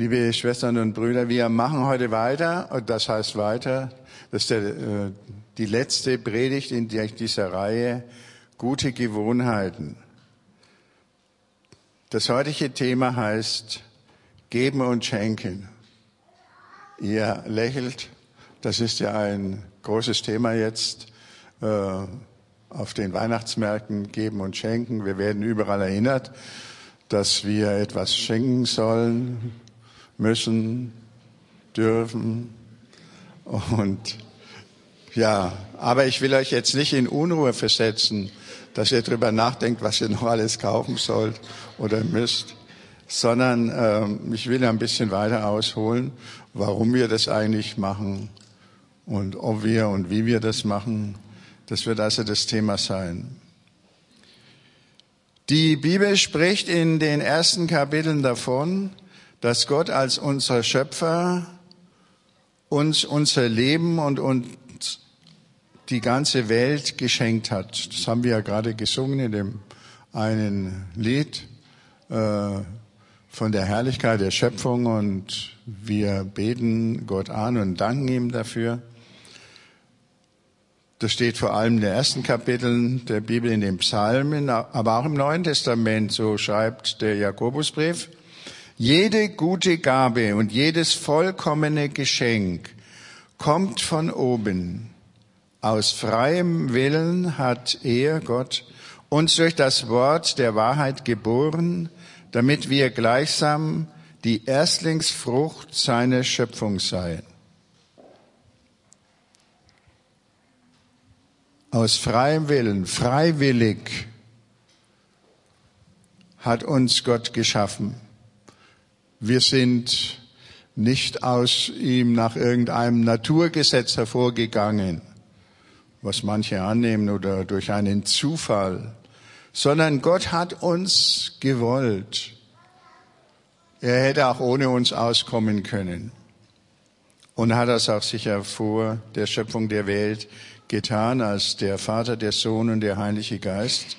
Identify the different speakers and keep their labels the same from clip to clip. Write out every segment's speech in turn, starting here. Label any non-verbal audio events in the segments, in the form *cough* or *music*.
Speaker 1: Liebe Schwestern und Brüder, wir machen heute weiter, und das heißt weiter, das ist der, äh, die letzte Predigt in dieser Reihe, gute Gewohnheiten. Das heutige Thema heißt Geben und Schenken. Ihr lächelt, das ist ja ein großes Thema jetzt äh, auf den Weihnachtsmärkten, Geben und Schenken. Wir werden überall erinnert, dass wir etwas schenken sollen, müssen, dürfen. Und ja, aber ich will euch jetzt nicht in Unruhe versetzen, dass ihr darüber nachdenkt, was ihr noch alles kaufen sollt oder müsst, sondern ähm, ich will ein bisschen weiter ausholen, warum wir das eigentlich machen und ob wir und wie wir das machen. Das wird also das Thema sein. Die Bibel spricht in den ersten Kapiteln davon, dass Gott als unser Schöpfer uns unser Leben und uns die ganze Welt geschenkt hat. Das haben wir ja gerade gesungen in dem einen Lied äh, von der Herrlichkeit der Schöpfung und wir beten Gott an und danken ihm dafür. Das steht vor allem in den ersten Kapiteln der Bibel in den Psalmen, aber auch im Neuen Testament, so schreibt der Jakobusbrief. Jede gute Gabe und jedes vollkommene Geschenk kommt von oben. Aus freiem Willen hat er, Gott, uns durch das Wort der Wahrheit geboren, damit wir gleichsam die Erstlingsfrucht seiner Schöpfung seien. Aus freiem Willen, freiwillig hat uns Gott geschaffen. Wir sind nicht aus ihm nach irgendeinem Naturgesetz hervorgegangen, was manche annehmen oder durch einen Zufall, sondern Gott hat uns gewollt. Er hätte auch ohne uns auskommen können und hat das auch sicher vor der Schöpfung der Welt getan als der Vater, der Sohn und der Heilige Geist.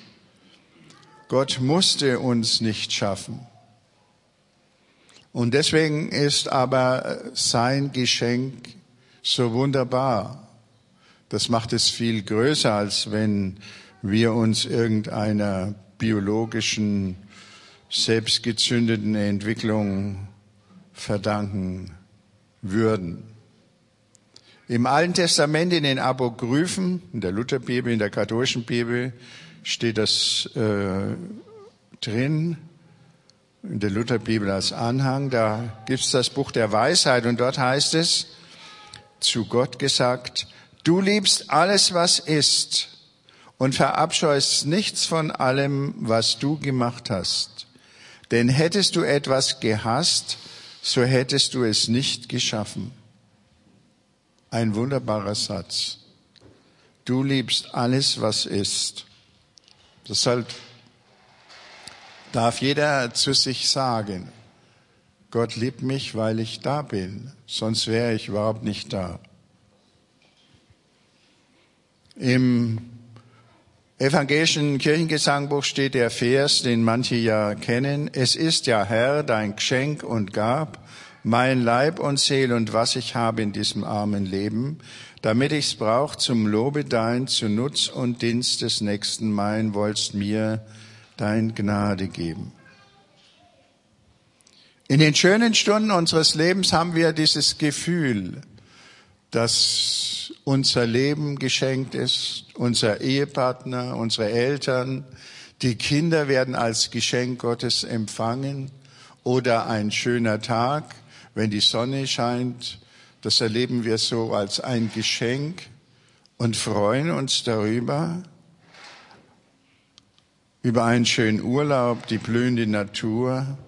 Speaker 1: Gott musste uns nicht schaffen. Und deswegen ist aber sein Geschenk so wunderbar. Das macht es viel größer, als wenn wir uns irgendeiner biologischen, selbstgezündeten Entwicklung verdanken würden. Im Alten Testament, in den Apokryphen, in der Lutherbibel, in der katholischen Bibel, steht das äh, drin, in der Lutherbibel als Anhang, da gibt's das Buch der Weisheit und dort heißt es, zu Gott gesagt, du liebst alles, was ist und verabscheust nichts von allem, was du gemacht hast. Denn hättest du etwas gehasst, so hättest du es nicht geschaffen. Ein wunderbarer Satz. Du liebst alles, was ist. Deshalb darf jeder zu sich sagen, Gott liebt mich, weil ich da bin, sonst wäre ich überhaupt nicht da. Im evangelischen Kirchengesangbuch steht der Vers, den manche ja kennen. Es ist ja Herr dein Geschenk und Gab, mein Leib und Seel und was ich habe in diesem armen Leben, damit ich's brauch zum Lobe dein, zu Nutz und Dienst des Nächsten mein, wollst mir dein Gnade geben. In den schönen Stunden unseres Lebens haben wir dieses Gefühl, dass unser Leben geschenkt ist, unser Ehepartner, unsere Eltern, die Kinder werden als Geschenk Gottes empfangen oder ein schöner Tag, wenn die Sonne scheint, das erleben wir so als ein Geschenk und freuen uns darüber über einen schönen Urlaub, die blühende Natur,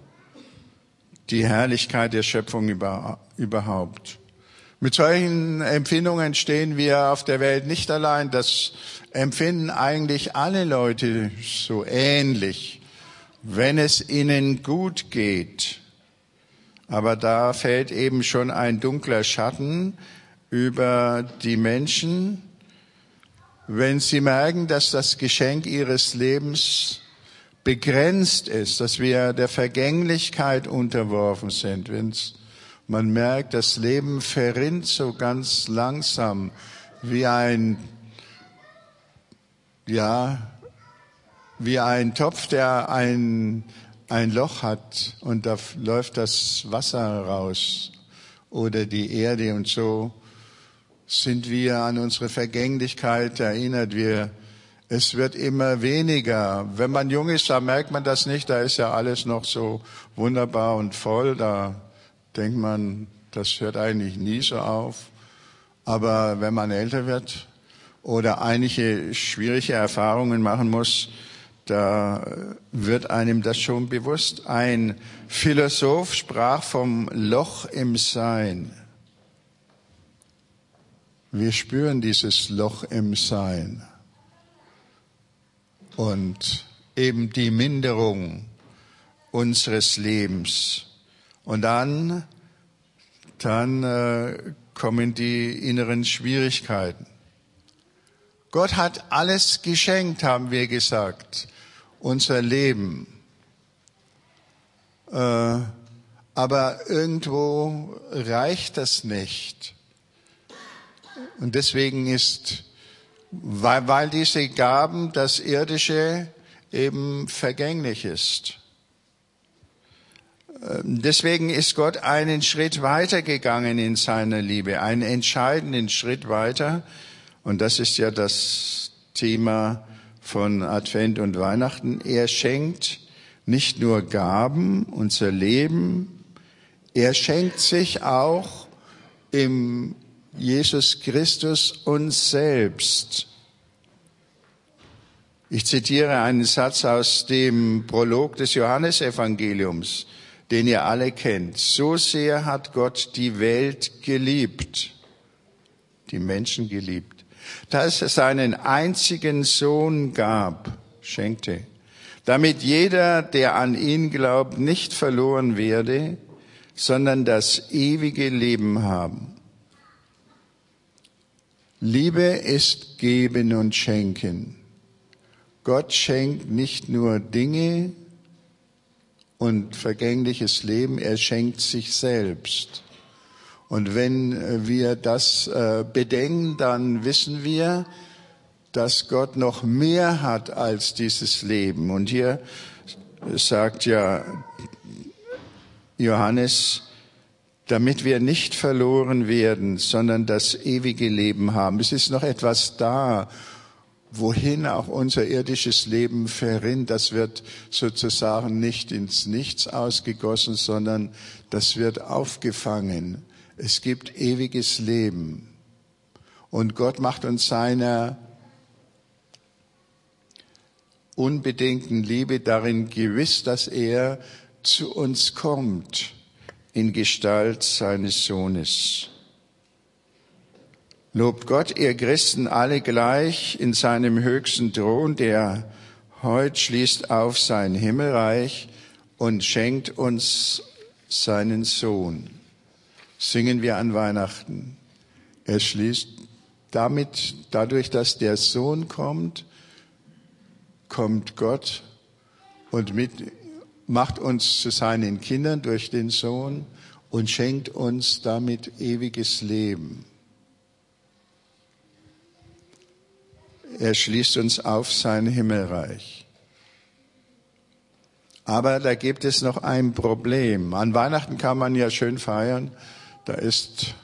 Speaker 1: die Herrlichkeit der Schöpfung überhaupt. Mit solchen Empfindungen stehen wir auf der Welt nicht allein. Das empfinden eigentlich alle Leute so ähnlich, wenn es ihnen gut geht. Aber da fällt eben schon ein dunkler Schatten über die Menschen, wenn sie merken, dass das Geschenk ihres Lebens begrenzt ist, dass wir der Vergänglichkeit unterworfen sind. Wenn's, man merkt, das Leben verrinnt so ganz langsam wie ein, ja, wie ein Topf, der ein, ein Loch hat und da läuft das Wasser raus oder die Erde und so sind wir an unsere Vergänglichkeit erinnert. Wir es wird immer weniger. Wenn man jung ist, da merkt man das nicht. Da ist ja alles noch so wunderbar und voll. Da denkt man, das hört eigentlich nie so auf. Aber wenn man älter wird oder einige schwierige Erfahrungen machen muss, da wird einem das schon bewusst. Ein Philosoph sprach vom Loch im Sein. Wir spüren dieses Loch im Sein und eben die Minderung unseres Lebens. Und dann, dann äh, kommen die inneren Schwierigkeiten. Gott hat alles geschenkt, haben wir gesagt, unser Leben. Äh, aber irgendwo reicht das nicht. Und deswegen ist weil, weil diese Gaben, das Irdische, eben vergänglich ist. Ähm, deswegen ist Gott einen Schritt weiter gegangen in seiner Liebe, einen entscheidenden Schritt weiter. Und das ist ja das Thema von Advent und Weihnachten. Er schenkt nicht nur Gaben, unser Leben, er schenkt sich auch im Jesus Christus uns selbst. Ich zitiere einen Satz aus dem Prolog des Johannesevangeliums, den ihr alle kennt. So sehr hat Gott die Welt geliebt, die Menschen geliebt, dass es seinen einzigen Sohn gab, schenkte, damit jeder, der an ihn glaubt, nicht verloren werde, sondern das ewige Leben haben. Liebe ist geben und schenken. Gott schenkt nicht nur Dinge und vergängliches Leben, er schenkt sich selbst. Und wenn wir das äh, bedenken, dann wissen wir, dass Gott noch mehr hat als dieses Leben. Und hier sagt ja Johannes, damit wir nicht verloren werden, sondern das ewige Leben haben. Es ist noch etwas da, wohin auch unser irdisches Leben verrinnt. Das wird sozusagen nicht ins Nichts ausgegossen, sondern das wird aufgefangen. Es gibt ewiges Leben. Und Gott macht uns seiner unbedingten Liebe darin gewiss, dass er zu uns kommt in Gestalt seines Sohnes. Lobt Gott, ihr Christen, alle gleich in seinem höchsten Thron, der heute schließt auf sein Himmelreich und schenkt uns seinen Sohn. Singen wir an Weihnachten. Er schließt damit, dadurch, dass der Sohn kommt, kommt Gott und mit macht uns zu seinen Kindern durch den Sohn und schenkt uns damit ewiges Leben. Er schließt uns auf sein Himmelreich. Aber da gibt es noch ein Problem. An Weihnachten kann man ja schön feiern. Da ist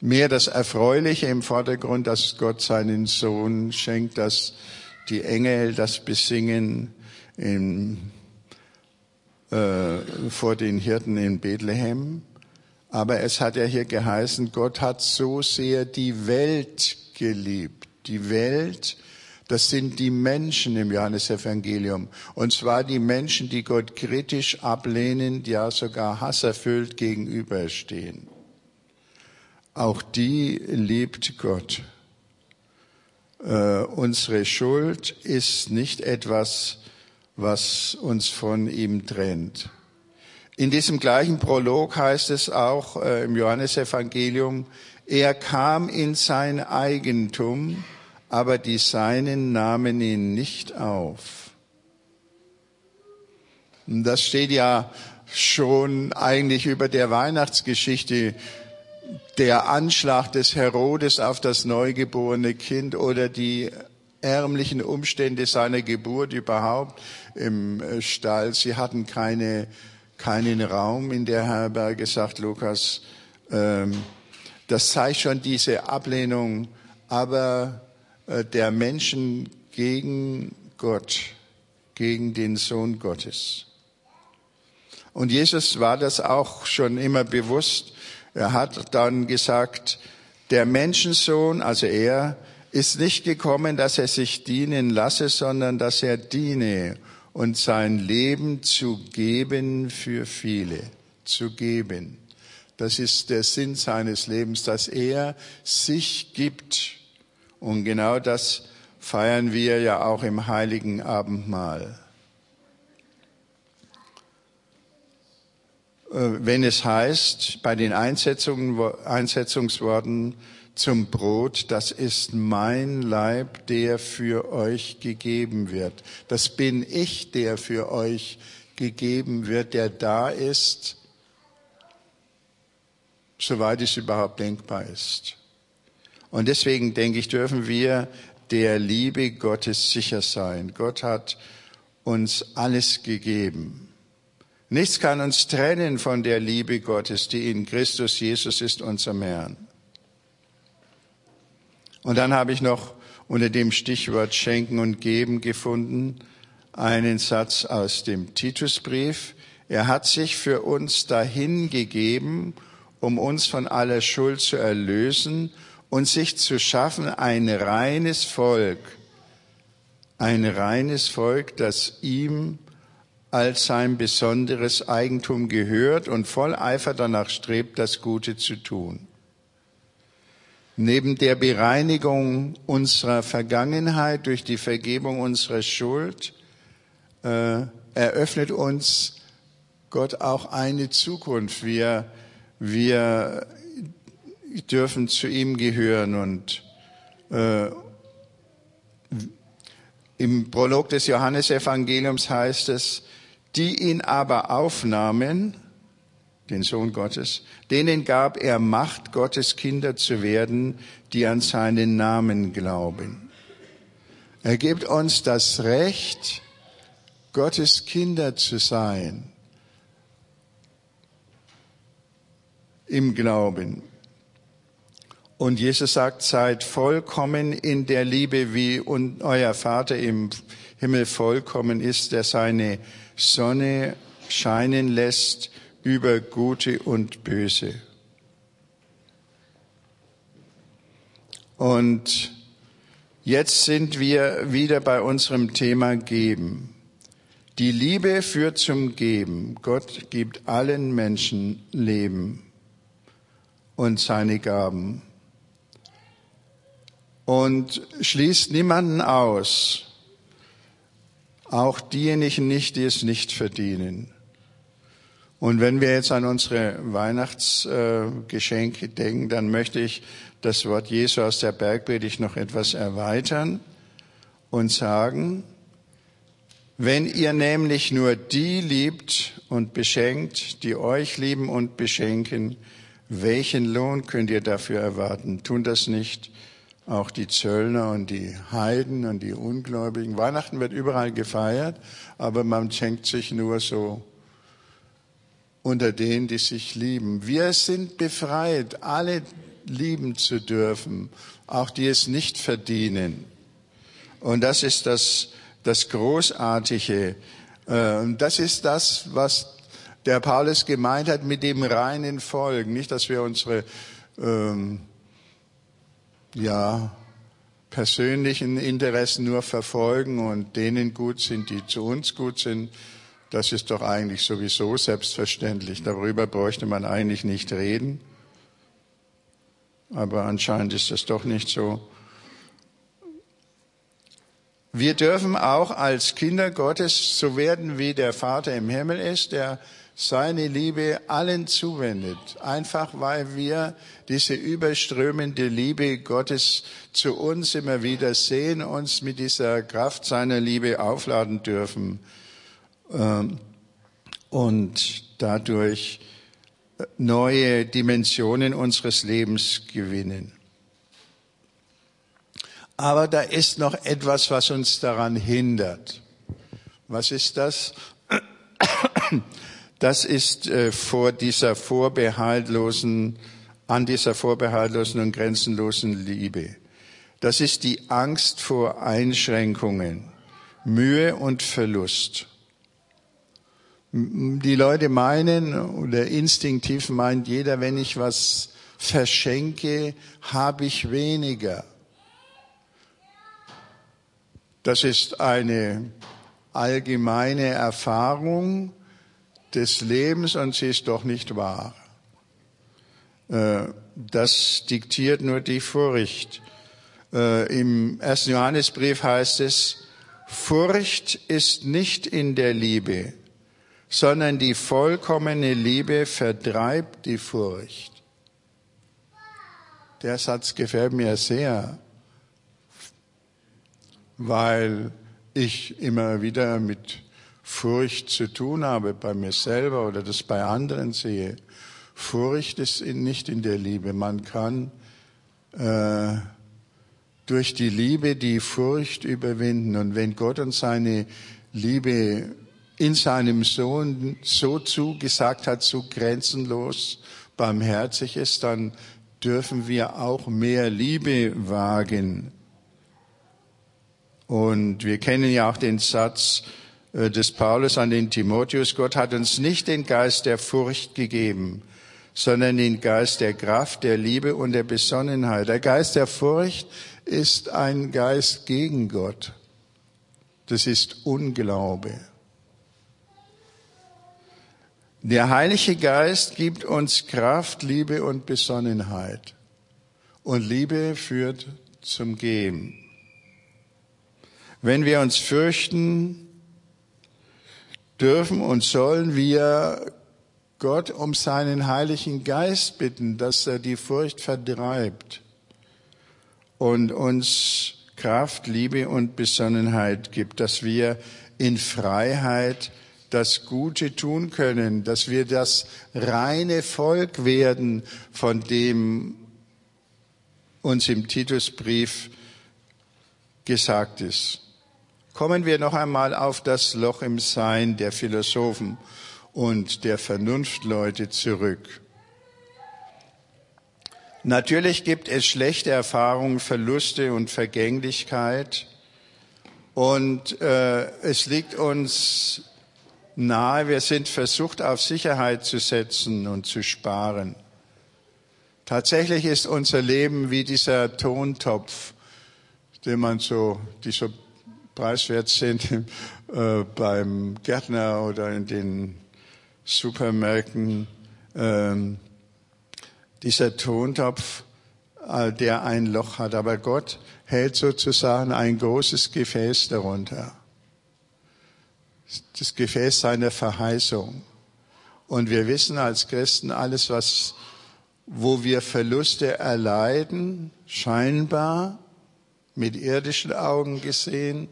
Speaker 1: mehr das Erfreuliche im Vordergrund, dass Gott seinen Sohn schenkt, dass die Engel das besingen, in, äh, vor den Hirten in Bethlehem. Aber es hat ja hier geheißen, Gott hat so sehr die Welt geliebt. Die Welt, das sind die Menschen im Johannesevangelium. Und zwar die Menschen, die Gott kritisch ablehnen, ja sogar hasserfüllt gegenüberstehen. Auch die liebt Gott. Äh, unsere Schuld ist nicht etwas, was uns von ihm trennt. In diesem gleichen Prolog heißt es auch äh, im Johannesevangelium, er kam in sein Eigentum, aber die Seinen nahmen ihn nicht auf. Und das steht ja schon eigentlich über der Weihnachtsgeschichte, der Anschlag des Herodes auf das neugeborene Kind oder die ärmlichen Umstände seiner Geburt überhaupt im äh, Stall. Sie hatten keine, keinen Raum in der Herberge, sagt Lukas. Ähm, das zeigt schon diese Ablehnung, aber äh, der Menschen gegen Gott, gegen den Sohn Gottes. Und Jesus war das auch schon immer bewusst. Er hat dann gesagt, der Menschensohn, also er, ist nicht gekommen, dass er sich dienen lasse, sondern dass er diene und sein Leben zu geben für viele, zu geben. Das ist der Sinn seines Lebens, dass er sich gibt. Und genau das feiern wir ja auch im heiligen Abendmahl. Äh, wenn es heißt, bei den Einsetzungsworten zum Brot, das ist mein Leib, der für euch gegeben wird. Das bin ich, der für euch gegeben wird, der da ist, soweit es überhaupt denkbar ist. Und deswegen denke ich, dürfen wir der Liebe Gottes sicher sein. Gott hat uns alles gegeben. Nichts kann uns trennen von der Liebe Gottes, die in Christus Jesus ist, unserem Herrn. Und dann habe ich noch unter dem Stichwort Schenken und Geben gefunden einen Satz aus dem Titusbrief. Er hat sich für uns dahin gegeben, um uns von aller Schuld zu erlösen und sich zu schaffen ein reines Volk, ein reines Volk, das ihm als sein besonderes Eigentum gehört und voll Eifer danach strebt, das Gute zu tun. Neben der Bereinigung unserer Vergangenheit durch die Vergebung unserer Schuld äh, eröffnet uns Gott auch eine Zukunft. Wir, wir dürfen zu ihm gehören und äh, im Prolog des Johannesevangeliums heißt es, die ihn aber aufnahmen, den Sohn Gottes, denen gab er Macht, Gottes Kinder zu werden, die an seinen Namen glauben. Er gibt uns das Recht, Gottes Kinder zu sein im Glauben. Und Jesus sagt, seid vollkommen in der Liebe, wie euer Vater im Himmel vollkommen ist, der seine Sonne scheinen lässt über Gute und Böse. Und jetzt sind wir wieder bei unserem Thema Geben. Die Liebe führt zum Geben. Gott gibt allen Menschen Leben und seine Gaben und schließt niemanden aus, auch diejenigen nicht, die es nicht verdienen. Und wenn wir jetzt an unsere Weihnachtsgeschenke denken, dann möchte ich das Wort Jesu aus der Bergpredigt noch etwas erweitern und sagen, wenn ihr nämlich nur die liebt und beschenkt, die euch lieben und beschenken, welchen Lohn könnt ihr dafür erwarten? Tun das nicht auch die Zöllner und die Heiden und die Ungläubigen. Weihnachten wird überall gefeiert, aber man schenkt sich nur so unter denen, die sich lieben. Wir sind befreit, alle lieben zu dürfen, auch die es nicht verdienen. Und das ist das, das Großartige. Ähm, das ist das, was der Paulus gemeint hat mit dem reinen Volk. Nicht, dass wir unsere ähm, ja, persönlichen Interessen nur verfolgen und denen gut sind, die zu uns gut sind, das ist doch eigentlich sowieso selbstverständlich. Darüber bräuchte man eigentlich nicht reden. Aber anscheinend ist das doch nicht so. Wir dürfen auch als Kinder Gottes so werden, wie der Vater im Himmel ist, der seine Liebe allen zuwendet, einfach weil wir diese überströmende Liebe Gottes zu uns immer wieder sehen, uns mit dieser Kraft seiner Liebe aufladen dürfen und dadurch neue Dimensionen unseres Lebens gewinnen. Aber da ist noch etwas, was uns daran hindert. Was ist das? *coughs* Das ist äh, vor dieser vorbehaltlosen, an dieser vorbehaltlosen und grenzenlosen Liebe. Das ist die Angst vor Einschränkungen, Mühe und Verlust. Die Leute meinen oder instinktiv meint jeder, wenn ich was verschenke, habe ich weniger. Das ist eine allgemeine Erfahrung des Lebens und sie ist doch nicht wahr. Äh, das diktiert nur die Furcht. Äh, Im ersten Johannesbrief heißt es, Furcht ist nicht in der Liebe, sondern die vollkommene Liebe vertreibt die Furcht. Der Satz gefällt mir sehr weil ich immer wieder mit Furcht zu tun habe bei mir selber oder das bei anderen sehe. Furcht ist nicht in der Liebe. Man kann äh, durch die Liebe die Furcht überwinden. Und wenn Gott uns seine Liebe in seinem Sohn so zugesagt hat, so grenzenlos barmherzig ist, dann dürfen wir auch mehr Liebe wagen. Und wir kennen ja auch den Satz äh, des Paulus an den Timotheus, Gott hat uns nicht den Geist der Furcht gegeben, sondern den Geist der Kraft, der Liebe und der Besonnenheit. Der Geist der Furcht ist ein Geist gegen Gott. Das ist Unglaube. Der Heilige Geist gibt uns Kraft, Liebe und Besonnenheit. Und Liebe führt zum Geben. Wenn wir uns fürchten, dürfen und sollen wir Gott um seinen Heiligen Geist bitten, dass er die Furcht vertreibt und uns Kraft, Liebe und Besonnenheit gibt, dass wir in Freiheit das Gute tun können, dass wir das reine Volk werden, von dem uns im Titusbrief gesagt ist kommen wir noch einmal auf das Loch im Sein der Philosophen und der Vernunftleute zurück. Natürlich gibt es schlechte Erfahrungen, Verluste und Vergänglichkeit. Und äh, es liegt uns nahe, wir sind versucht, auf Sicherheit zu setzen und zu sparen. Tatsächlich ist unser Leben wie dieser Tontopf, den man so, die so preiswert sind *laughs* äh, beim Gärtner oder in den Supermärkten. Ähm, dieser Tontopf, der ein Loch hat, aber Gott hält sozusagen ein großes Gefäß darunter. Das Gefäß seiner Verheißung. Und wir wissen als Christen alles, was, wo wir Verluste erleiden, scheinbar, mit irdischen Augen gesehen,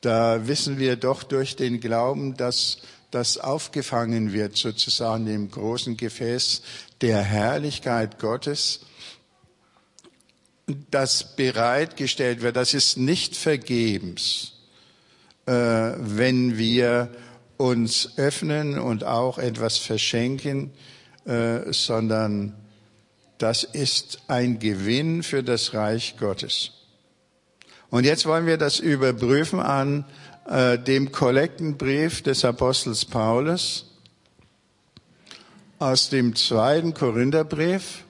Speaker 1: da wissen wir doch durch den Glauben, dass das aufgefangen wird, sozusagen im großen Gefäß der Herrlichkeit Gottes, das bereitgestellt wird. Das ist nicht vergebens, wenn wir uns öffnen und auch etwas verschenken, äh, sondern das ist ein Gewinn für das Reich Gottes. Und jetzt wollen wir das überprüfen an äh, dem Kollektenbrief des Apostels Paulus aus dem zweiten Korintherbrief.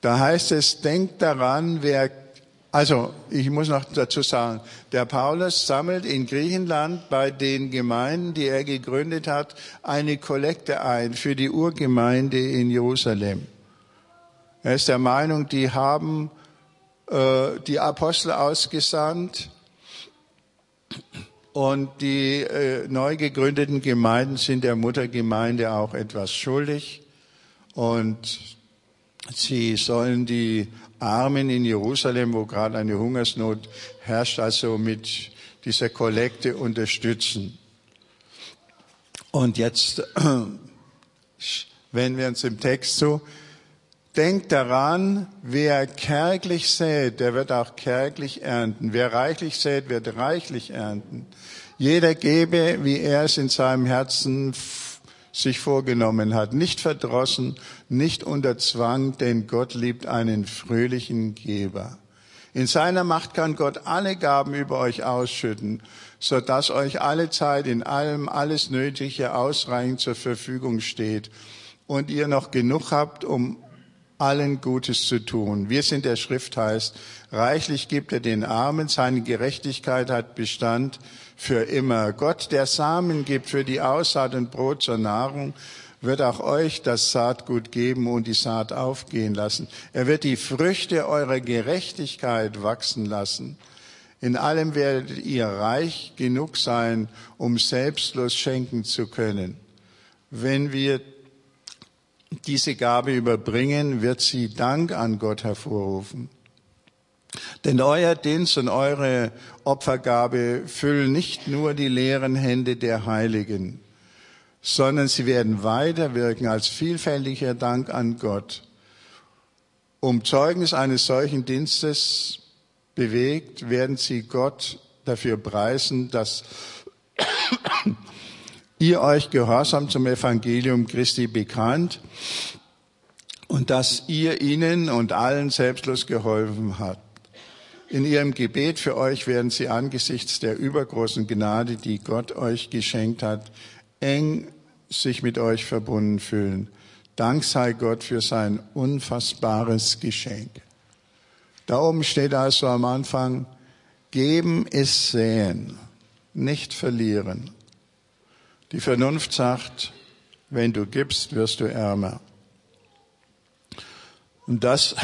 Speaker 1: Da heißt es, denkt daran, wer also, ich muss noch dazu sagen, der Paulus sammelt in Griechenland bei den Gemeinden, die er gegründet hat, eine Kollekte ein für die Urgemeinde in Jerusalem. Er ist der Meinung, die haben äh, die Apostel ausgesandt Und die äh, neu gegründeten Gemeinden sind der Muttergemeinde auch etwas schuldig. Und sie sollen die Armen in Jerusalem, wo gerade eine Hungersnot herrscht, also mit dieser Kollekte unterstützen. Und jetzt wenden wir uns im Text zu. Denkt daran, wer kärglich sät, der wird auch kärglich ernten. Wer reichlich sät, wird reichlich ernten. Jeder gebe, wie er es in seinem Herzen sich vorgenommen hat. Nicht verdrossen, nicht unter Zwang, denn Gott liebt einen fröhlichen Geber. In seiner Macht kann Gott alle Gaben über euch ausschütten, so dass euch alle Zeit in allem alles Nötige ausreichend zur Verfügung steht und ihr noch genug habt, um allen Gutes zu tun. Wie es in der Schrift heißt, reichlich gibt er den Armen, seine Gerechtigkeit hat Bestand für immer. Gott, der Samen gibt für die Aussaat und Brot zur Nahrung, wird auch euch das Saatgut geben und die Saat aufgehen lassen. Er wird die Früchte eurer Gerechtigkeit wachsen lassen. In allem werdet ihr reich genug sein, um selbstlos schenken zu können. Wenn wir diese Gabe überbringen, wird sie Dank an Gott hervorrufen. Denn euer Dienst und eure Opfergabe füllen nicht nur die leeren Hände der Heiligen, sondern sie werden weiterwirken als vielfältiger Dank an Gott. Um Zeugnis eines solchen Dienstes bewegt, werden sie Gott dafür preisen, dass *coughs* ihr euch gehorsam zum Evangelium Christi bekannt und dass ihr ihnen und allen selbstlos geholfen habt. In ihrem Gebet für euch werden sie angesichts der übergroßen Gnade, die Gott euch geschenkt hat, eng sich mit euch verbunden fühlen. Dank sei Gott für sein unfassbares Geschenk. Da oben steht also am Anfang, geben ist sehen, nicht verlieren. Die Vernunft sagt, wenn du gibst, wirst du ärmer. Und das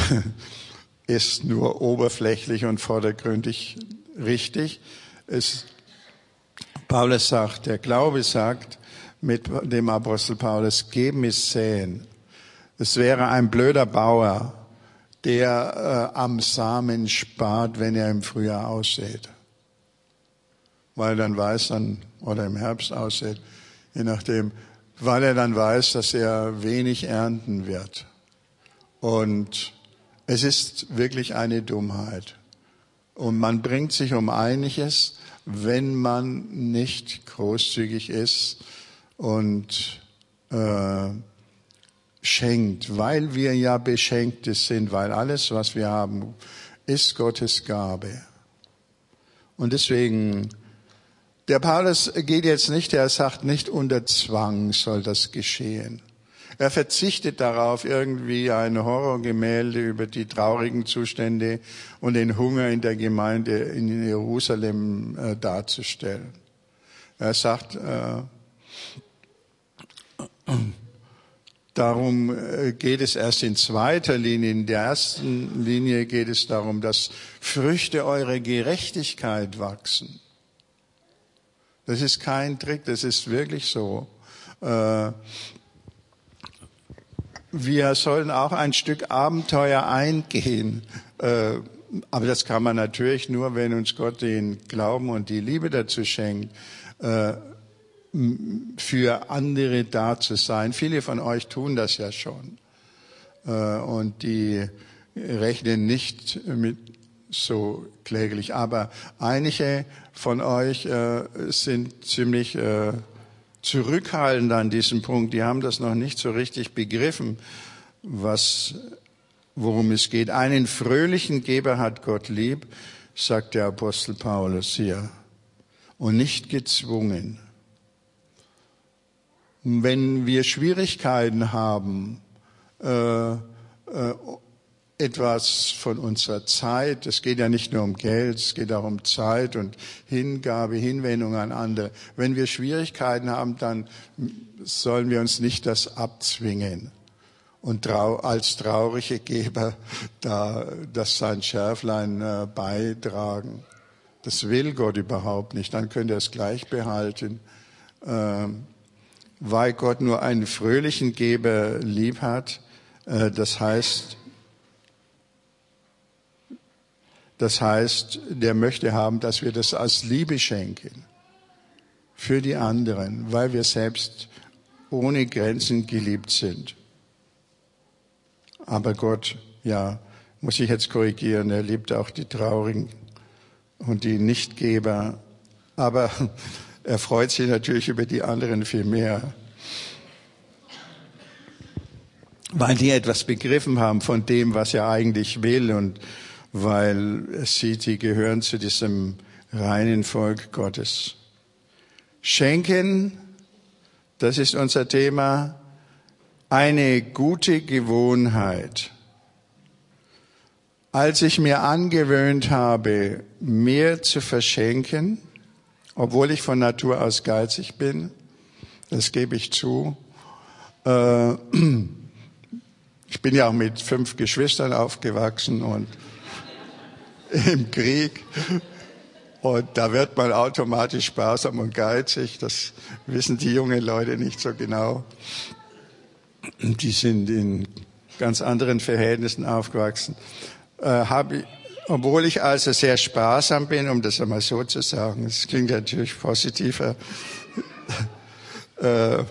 Speaker 1: *laughs* ist nur oberflächlich und vordergründig richtig. Es, Paulus sagt, der Glaube sagt mit dem Apostel Paulus, geben ist säen. Es wäre ein blöder Bauer, der äh, am Samen spart, wenn er im Frühjahr aussät. Weil dann weiß dann, oder im Herbst aussät, je nachdem, weil er dann weiß, dass er wenig ernten wird. Und es ist wirklich eine Dummheit. Und man bringt sich um einiges, wenn man nicht großzügig ist und äh, schenkt, weil wir ja Beschenkte sind, weil alles, was wir haben, ist Gottes Gabe. Und deswegen, der Paulus geht jetzt nicht, er sagt nicht unter Zwang soll das geschehen. Er verzichtet darauf, irgendwie ein Horrorgemälde über die traurigen Zustände und den Hunger in der Gemeinde in Jerusalem äh, darzustellen. Er sagt, äh, darum äh, geht es erst in zweiter Linie. In der ersten Linie geht es darum, dass Früchte eurer Gerechtigkeit wachsen. Das ist kein Trick, das ist wirklich so. Äh, wir sollen auch ein Stück Abenteuer eingehen. Äh, aber das kann man natürlich nur, wenn uns Gott den Glauben und die Liebe dazu schenkt, für andere da zu sein. Viele von euch tun das ja schon. Äh, und die rechnen nicht mit so kläglich. Aber einige von euch sind ziemlich zurückhaltend an diesem Punkt. Die haben das noch nicht so richtig begriffen, was, worum es geht. Einen fröhlichen Geber hat Gott lieb, sagt der Apostel Paulus hier, und nicht gezwungen. Wenn wir Schwierigkeiten haben, äh, äh, etwas von unserer Zeit. Es geht ja nicht nur um Geld, es geht auch um Zeit und Hingabe, Hinwendung an andere. Wenn wir Schwierigkeiten haben, dann sollen wir uns nicht das abzwingen und trau als traurige Geber *laughs* da das sein Schärflein äh, beitragen. Das will Gott überhaupt nicht. Dann könnt ihr es gleich behalten. Ähm, weil Gott nur einen fröhlichen Geber lieb hat, äh, das heißt, das heißt, der möchte haben, dass wir das als Liebe schenken für die anderen, weil wir selbst ohne Grenzen geliebt sind. Aber Gott, ja, muss ich jetzt korrigieren, er liebt auch die Traurigen und die Nichtgeber. Aber er freut sich natürlich über die anderen viel mehr, weil die etwas begriffen haben von dem, was er eigentlich will und weil er sieht, sie gehören zu diesem reinen Volk Gottes. Schenken, das ist unser Thema, eine gute Gewohnheit. Als ich mir angewöhnt habe, mehr zu verschenken, obwohl ich von Natur aus geizig bin, das gebe ich zu. Äh, *clears throat* ich bin ja auch mit fünf Geschwistern aufgewachsen und *laughs* im Krieg. Und da wird man automatisch sparsam und geizig. Das wissen die jungen Leute nicht so genau. Die sind in ganz anderen Verhältnissen aufgewachsen äh, habe, obwohl ich also sehr sparsam bin, um das einmal so zu sagen, das klingt natürlich positiver, *laughs* äh,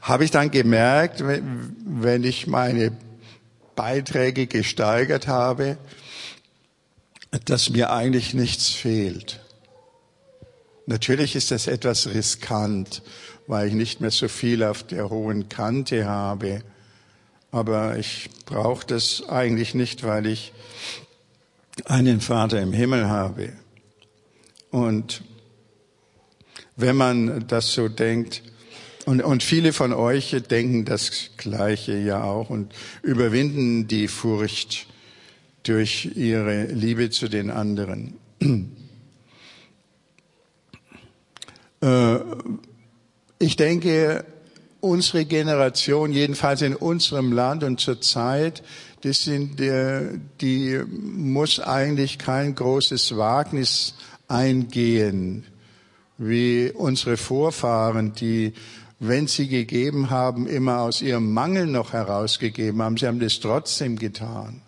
Speaker 1: habe ich dann gemerkt, wenn ich meine Beiträge gesteigert habe, dass mir eigentlich nichts fehlt. Natürlich ist das etwas riskant, weil ich nicht mehr so viel auf der hohen Kante habe. Aber ich brauche das eigentlich nicht, weil ich einen Vater im Himmel habe. Und wenn man das so denkt, und, und viele von euch denken das Gleiche ja auch und überwinden die Furcht durch ihre Liebe zu den anderen. *clears throat* Äh, ich denke, unsere Generation, jedenfalls in unserem Land und zur Zeit, die, sind, die muss eigentlich kein großes Wagnis eingehen, wie unsere Vorfahren, die, wenn sie gegeben haben, immer aus ihrem Mangel noch herausgegeben haben. Sie haben das trotzdem getan.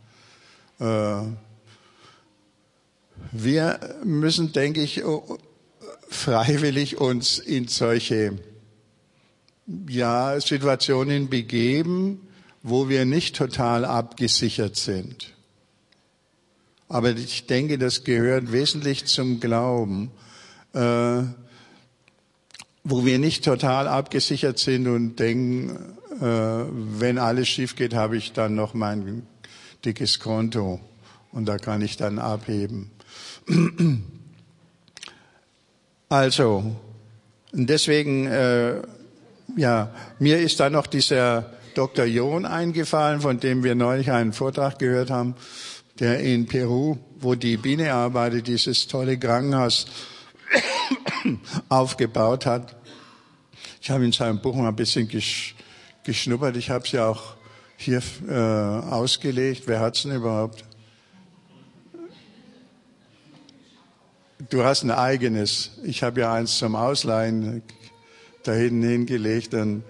Speaker 1: Äh, wir müssen, denke ich, freiwillig uns in solche ja, Situationen begeben, wo wir nicht total abgesichert sind. Aber ich denke, das gehört wesentlich zum Glauben, äh, wo wir nicht total abgesichert sind und denken, äh, wenn alles schief geht, habe ich dann noch mein dickes Konto und da kann ich dann abheben. *clears throat* Also, deswegen, äh, ja, mir ist da noch dieser Dr. John eingefallen, von dem wir neulich einen Vortrag gehört haben, der in Peru, wo die Biene arbeitet, dieses tolle Krankenhaus *coughs* aufgebaut hat. Ich habe in seinem Buch mal ein bisschen geschnuppert. Ich habe es ja auch hier äh, ausgelegt. Wer hat's denn überhaupt? Du hast ein eigenes. Ich habe ja eins zum Ausleihen da hinten hingelegt. Dann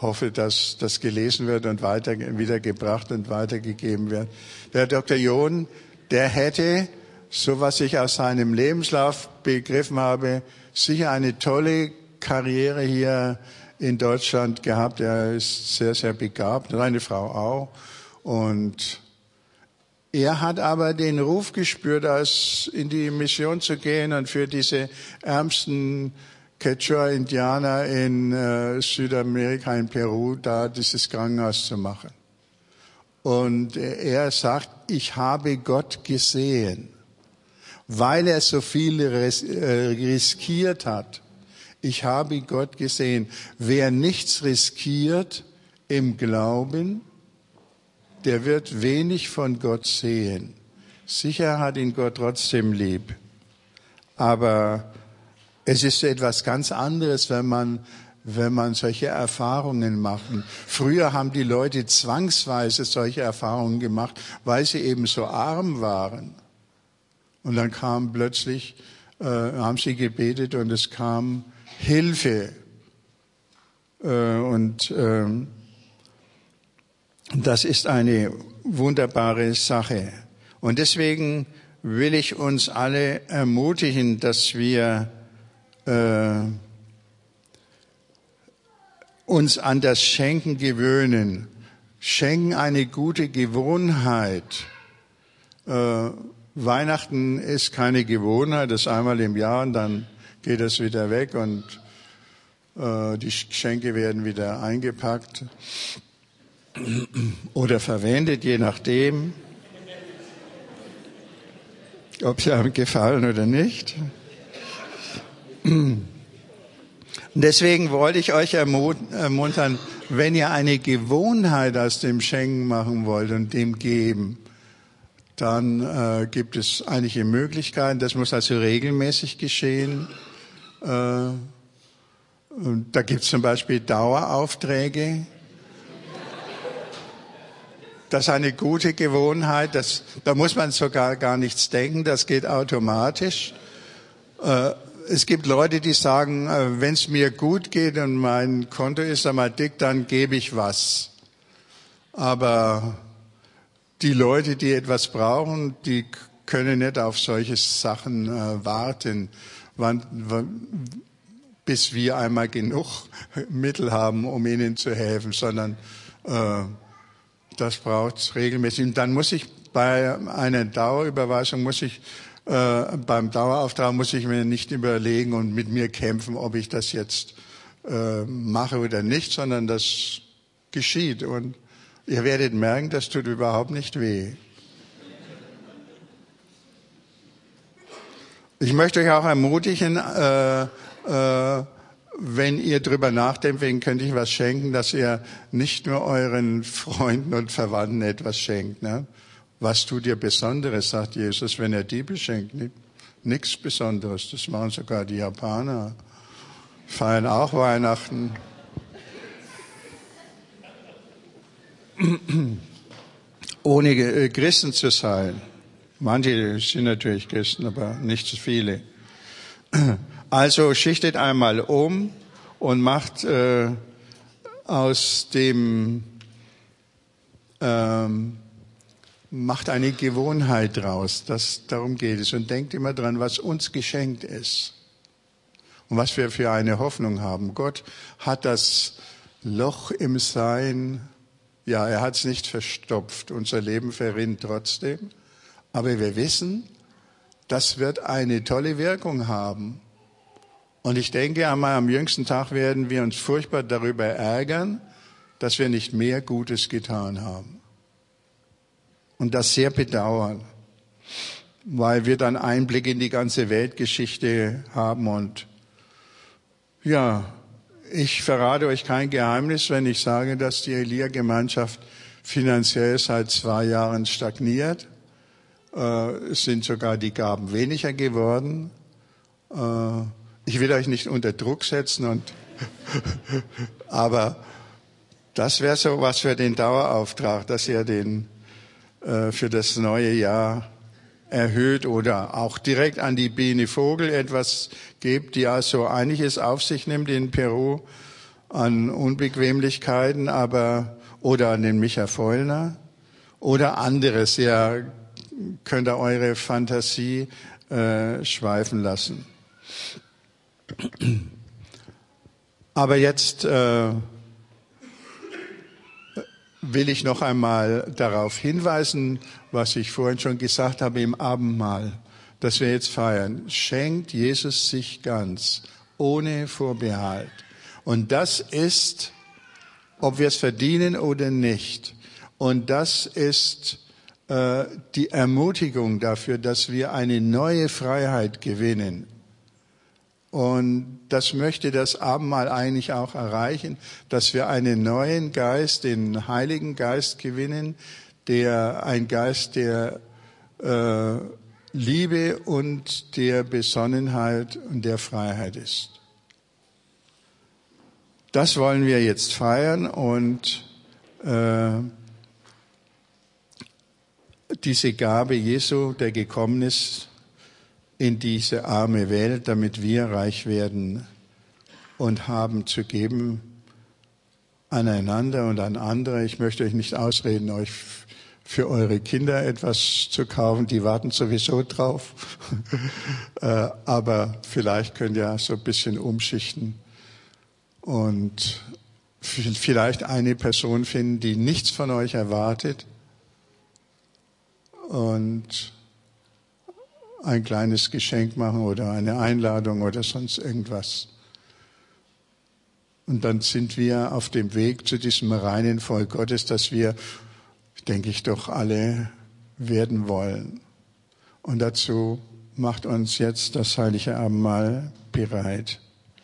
Speaker 1: hoffe, dass das gelesen wird und weiter, wiedergebracht und weitergegeben wird. Der Dr. John, der hätte, so was ich aus seinem Lebenslauf begriffen habe, sicher eine tolle Karriere hier in Deutschland gehabt. Er ist sehr, sehr begabt, seine Frau auch. Und er hat aber den Ruf gespürt, als in die Mission zu gehen und für diese ärmsten Quechua-Indianer in äh, Südamerika, in Peru, da dieses Krankenhaus zu machen. Und er sagt, ich habe Gott gesehen, weil er so viel ris äh, riskiert hat. Ich habe Gott gesehen. Wer nichts riskiert im Glauben, der wird wenig von Gott sehen. Sicher hat ihn Gott trotzdem lieb. Aber es ist etwas ganz anderes, wenn man wenn man solche Erfahrungen macht. Früher haben die Leute zwangsweise solche Erfahrungen gemacht, weil sie eben so arm waren. Und dann kam plötzlich äh, haben sie gebetet und es kam Hilfe. Äh, und äh, das ist eine wunderbare Sache. Und deswegen will ich uns alle ermutigen, dass wir äh, uns an das Schenken gewöhnen. Schenken eine gute Gewohnheit. Äh, Weihnachten ist keine Gewohnheit, das einmal im Jahr und dann geht es wieder weg und äh, die Geschenke werden wieder eingepackt oder verwendet, je nachdem, ob sie einem gefallen oder nicht. Deswegen wollte ich euch ermuntern, wenn ihr eine Gewohnheit aus dem Schenken machen wollt und dem geben, dann äh, gibt es einige Möglichkeiten. Das muss also regelmäßig geschehen. Äh, da gibt es zum Beispiel Daueraufträge. Das ist eine gute Gewohnheit. Das, da muss man sogar gar nichts denken. Das geht automatisch. Äh, es gibt Leute, die sagen, äh, wenn es mir gut geht und mein Konto ist einmal dick, dann gebe ich was. Aber die Leute, die etwas brauchen, die können nicht auf solche Sachen äh, warten, wann, wann, bis wir einmal genug *laughs* Mittel haben, um ihnen zu helfen, sondern äh, das braucht regelmäßig. Und dann muss ich bei einer Dauerüberweisung muss ich äh, beim Dauerauftrag muss ich mir nicht überlegen und mit mir kämpfen, ob ich das jetzt äh, mache oder nicht, sondern das geschieht und Ihr werdet merken, das tut überhaupt nicht weh. Ich möchte euch auch ermutigen, äh, äh, wenn ihr drüber nachdenkt, wen könnte ich was schenken, dass ihr nicht nur euren Freunden und Verwandten etwas schenkt. Ne? Was tut ihr Besonderes, sagt Jesus, wenn er die beschenkt? Nichts Besonderes. Das machen sogar die Japaner. Feiern auch Weihnachten. *clears throat* ohne äh, Christen zu sein. Manche sind natürlich Christen, aber nicht so viele. *clears throat* Also schichtet einmal um und macht äh, aus dem ähm, macht eine Gewohnheit draus. Das, darum geht es. Und denkt immer dran, was uns geschenkt ist. Und was wir für eine Hoffnung haben. Gott hat das Loch im Sein ja, er hat es nicht verstopft. Unser Leben verrinnt trotzdem. Aber wir wissen, das wird eine tolle Wirkung haben. Und ich denke, einmal am jüngsten Tag werden wir uns furchtbar darüber ärgern, dass wir nicht mehr Gutes getan haben. Und das sehr bedauern, weil wir dann Einblick in die ganze Weltgeschichte haben und ja, ich verrate euch kein Geheimnis, wenn ich sage, dass die Elia-Gemeinschaft finanziell seit zwei Jahren stagniert. Äh, es sind sogar die Gaben weniger geworden. Äh, ich will euch nicht unter Druck setzen und *laughs* aber das wäre so was für den Dauerauftrag, dass ihr den äh, für das neue Jahr erhöht oder auch direkt an die Biene Vogel etwas gibt, die also einiges auf sich nimmt in Peru an Unbequemlichkeiten, aber oder an den Micha Feulner oder anderes. Ja, könnt ihr eure Fantasie äh, schweifen lassen. Aber jetzt äh, will ich noch einmal darauf hinweisen, was ich vorhin schon gesagt habe im Abendmahl, das wir jetzt feiern. Schenkt Jesus sich ganz, ohne Vorbehalt. Und das ist, ob wir es verdienen oder nicht. Und das ist äh, die Ermutigung dafür, dass wir eine neue Freiheit gewinnen und das möchte das Abendmahl eigentlich auch erreichen, dass wir einen neuen Geist, den Heiligen Geist gewinnen, der ein Geist der äh, Liebe und der Besonnenheit und der Freiheit ist. Das wollen wir jetzt feiern und äh, diese Gabe Jesu, der gekommen ist, in diese arme Welt, damit wir reich werden und haben zu geben aneinander und an andere. Ich möchte euch nicht ausreden, euch für eure Kinder etwas zu kaufen. Die warten sowieso drauf. *laughs* Äh, aber vielleicht könnt ihr so ein bisschen umschichten und vielleicht eine Person finden, die nichts von euch erwartet und ein kleines Geschenk machen oder eine Einladung oder sonst irgendwas. Und dann sind wir auf dem Weg zu diesem reinen Volk Gottes, das wir, denke ich, doch alle werden wollen. Und dazu macht uns jetzt das heilige Abendmahl bereit.